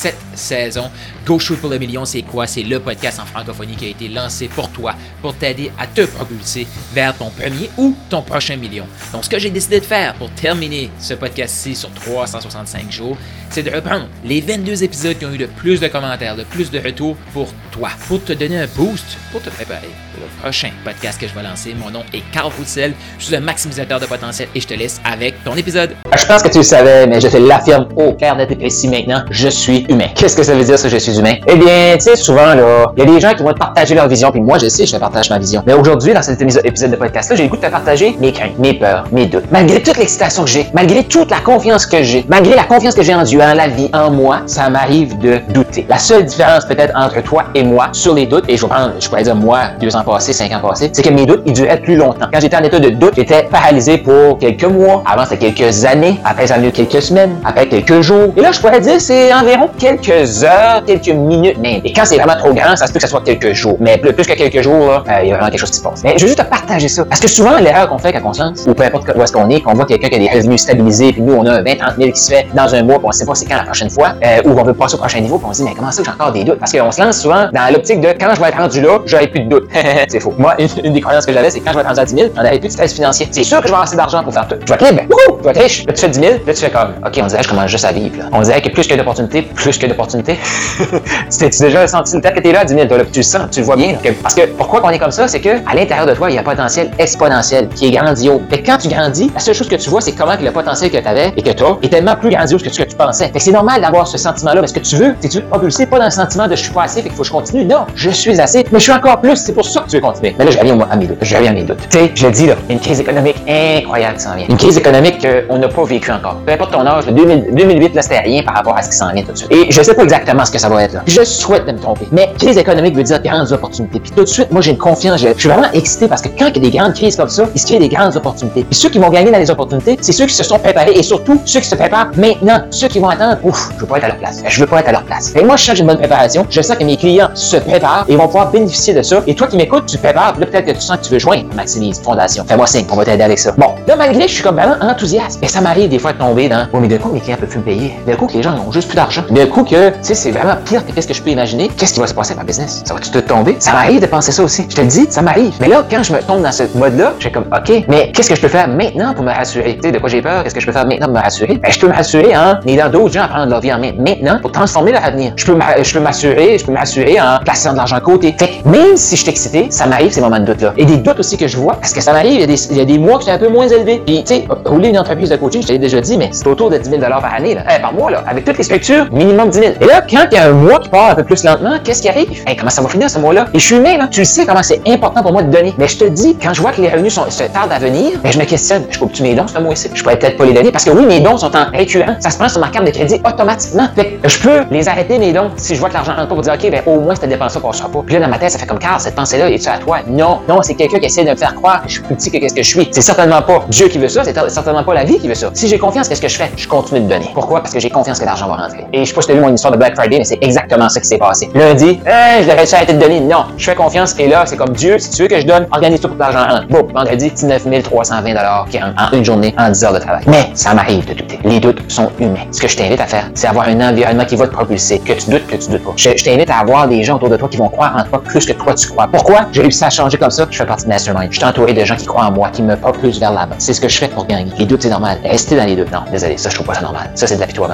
cette saison. Go Shoot pour le million, c'est quoi? C'est le podcast en francophonie qui a été lancé pour toi, pour t'aider à te propulser vers ton premier ou ton prochain million. Donc, ce que j'ai décidé de faire pour terminer ce podcast-ci sur 365 jours, c'est de reprendre les 22 épisodes qui ont eu le plus de commentaires, le plus de retours pour toi, pour te donner un boost, pour te préparer le prochain podcast que je vais lancer. Mon nom est Carl Roussel, je suis un maximisateur de potentiel et je te laisse avec ton épisode. Je pense que tu le savais, mais je te l'affirme au clair, net et précis maintenant, je suis humain. Qu'est-ce que ça veut dire que je suis humain? Eh bien, tu sais, souvent, là, il y a des gens qui vont te partager leur vision, puis moi, je sais, je te partage ma vision. Mais aujourd'hui, dans cet épisode de podcast-là, j'ai le goût de te partager mes craintes, mes peurs, mes doutes. Malgré toute l'excitation que j'ai, malgré toute la confiance que j'ai, malgré la confiance que j'ai en Dieu, en la vie, en moi, ça m'arrive de douter. La seule différence peut-être entre toi et moi sur les doutes, et je, prendre, je pourrais dire moi, deux ans passés, cinq ans passés, c'est que mes doutes, ils duraient plus longtemps. Quand j'étais en état de doute, j'étais paralysé pour quelques mois, avant c'était quelques années, après ça a eu quelques semaines, après quelques jours. Et là, je pourrais dire c'est environ quelques heures, quelques minutes, mais et quand c'est vraiment trop grand, ça se peut que ce soit quelques jours. Mais plus, que quelques jours, euh, il y a vraiment quelque chose qui se passe. Mais je veux juste te partager ça. Parce que souvent, l'erreur qu'on fait la conscience, ou peu importe où est-ce qu'on est, qu'on voit quelqu'un qui a des revenus stabilisés, puis nous, on a 20, 30 000 qui se fait dans un mois, puis on sait pas c'est quand la prochaine fois, euh, ou on veut passer au prochain niveau, puis on se dit, mais comment ça, j'ai encore des doutes? Parce qu'on se lance souvent dans l'optique de quand je vais être rendu là, j'aurai plus de doutes. c'est faux. Moi, une, des croyances que j'avais, c'est quand je vais être rendu à 10 000, j'en avais plus de stress financier. C'est sûr que je vais avoir assez d'argent pour faire tout. Je vais être libre. Je vais être riche. Là, tu fais 10 000, là, tu fais comme, OK, on dirait que je commence juste à vivre. Là. On dirait que plus que d'opportunités, plus que d'opportunités. tu déjà senti le temps que tu es là à 10 000, là, tu le sens, tu le vois bien. parce que pourquoi on est comme ça, c'est que à l'intérieur de toi, il y a un potentiel exponentiel qui est grandiose. Fait quand tu grandis, la seule chose que tu vois, c'est comment que le potentiel que tu avais et que tu est tellement plus grandiose que ce que tu pensais. C'est normal d'avoir ce sentiment-là. Parce que tu veux, tu veux pas dans le sentiment de je suis pas assez, fait qu'il faut que je continue. Non, je suis assez, mais je suis encore plus. C'est pour ça tu veux continuer. Mais là, je reviens à mes doutes. Je reviens à mes doutes. Tu sais, je le dis là, une crise économique incroyable qui s'en vient. Une crise économique qu'on n'a pas vécue encore. Peu importe ton âge, 2008, là, c'était rien par rapport à ce qui s'en vient tout de suite. Et je sais pas exactement ce que ça va être là. Je souhaite de me tromper. Mais crise économique veut dire grandes opportunités. Puis tout de suite, moi, j'ai une confiance. Je, suis vraiment excité parce que quand il y a des grandes crises comme ça, il se crée des grandes opportunités. Et ceux qui vont gagner dans les opportunités, c'est ceux qui se sont préparés et surtout ceux qui se préparent maintenant. Ceux qui vont attendre, ouf, je veux pas être à leur place. Je veux pas être à leur place. Et moi, je j'ai une bonne préparation. Je sens que mes clients se préparent et vont pouvoir bénéficier de ça. Et toi qui m'écoutes, tu prépares. Là, peut-être que tu sens que tu veux joindre Maximise Fondation. Fais-moi signe, on va t'aider avec ça. Bon, là, malgré je suis comme vraiment enthousiaste, mais ça m'arrive des fois de tomber dans, oh, mais d'un coup, mes clients peuvent plus me payer? D'un coup, que les gens n'ont juste plus d'argent? D'un coup, que, tu sais, c'est vraiment pire que qu'est-ce que je peux imaginer? Qu'est-ce qui va se passer avec ma business? Ça va-tu te tomber? Ça m'arrive de penser ça aussi. Je te le dis, ça m'arrive. Mais là, quand je me tombe dans ce mode-là, je suis comme, OK, mais qu'est-ce que je peux faire maintenant pour me rassurer? Tu sais, de quoi j'ai peur? Qu'est-ce que je peux faire maintenant pour me rassurer? Ben, je peux me rassurer en aidant d'autres gens à prendre leur vie en main maintenant pour transformer leur avenir. Je peux m'assurer, je peux m'assurer en plaçant de l'argent à côté. Fait même si je suis ça m'arrive ces moments de doute-là. Et des doutes aussi que je vois, parce que ça m'arrive, il y a des, mois qui sont un peu moins élevés. Puis, tu sais, rouler une entreprise de coaching, je t'avais déjà dit, mais c'est autour de 10 000 par année, là. Eh, par mois, là. Avec toutes les structures, minimum 10 000. Et là, quand il y a un mois qui part un peu plus lentement, qu'est-ce qui arrive? Eh, comment ça va finir ce mois-là? Et je suis humain, là. Tu sais comment c'est important pour moi de donner. Mais je te dis, quand je vois que les revenus sont, se tardent à venir, ben, je me questionne. Je coupe-tu mes dons ce mois-ci? Je pourrais peut-être pas les donner parce que oui, mes dons sont en récurrent. Ça se prend sur ma carte de crédit automatiquement. Fait que je peux les arrêter, mes dons, si je vois que l'argent rentre pas pour dire, OK, ben, au moins, cette dépense-là passera pas. Puis là, dans ma tête, ça fait comme, car cette pensée-là, toi? Non. Non, c'est quelqu'un qui essaie de me faire croire que je suis plus petit que qu'est-ce que je suis. C'est certainement pas Dieu qui veut ça, c'est certainement pas la vie qui veut ça. Si j'ai confiance, qu'est-ce que je fais? Je continue de donner. Pourquoi? Parce que j'ai confiance que l'argent va rentrer. Et je sais pas si tu as vu mon histoire de Black Friday, mais c'est exactement ça qui s'est passé. Lundi, hein, je devrais arrêter de donner? Non. Je fais confiance et là, c'est comme Dieu, si tu veux que je donne, organise tout pour que l'argent rentre. Bon, vendredi, 19 320 qui en une journée, en 10 heures de travail. Mais ça m'arrive de douter. Les doutes sont humains. Ce que je t'invite à faire, c'est avoir un environnement qui va te propulser. Que tu doutes, que tu doutes pas. Je, t'invite à avoir des gens autour de toi qui vont croire en toi plus que toi tu crois. Pourquoi? J'ai réussi à changer comme ça. Je fais partie de Mastermind. Je suis entouré de gens qui croient en moi, qui me propulsent vers l'avant. C'est ce que je fais pour gagner. Les doutes, c'est normal. Rester dans les doutes. Non, désolé, ça, je trouve pas ça normal. Ça, c'est de la victoire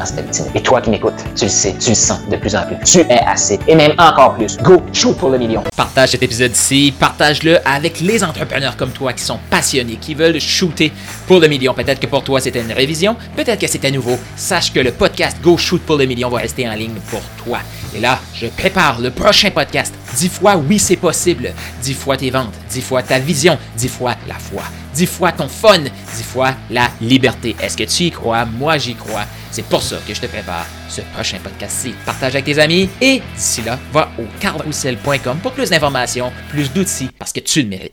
Et toi qui m'écoutes, tu le sais, tu le sens de plus en plus. Tu es assez. Et même encore plus. Go, shoot pour le million. Partage cet épisode-ci. Partage-le avec les entrepreneurs comme toi qui sont passionnés, qui veulent shooter pour le million. Peut-être que pour toi, c'était une révision. Peut-être que c'était nouveau. Sache que le podcast Go Shoot pour le million va rester en ligne pour toi. Et là, je prépare le prochain podcast. Dix fois oui, c'est possible. Dix fois tes ventes. Dix fois ta vision. Dix fois la foi. Dix fois ton fun. Dix fois la liberté. Est-ce que tu y crois? Moi, j'y crois. C'est pour ça que je te prépare ce prochain podcast-ci. Partage avec tes amis et d'ici là, va au carlroussel.com pour plus d'informations, plus d'outils parce que tu le mérites.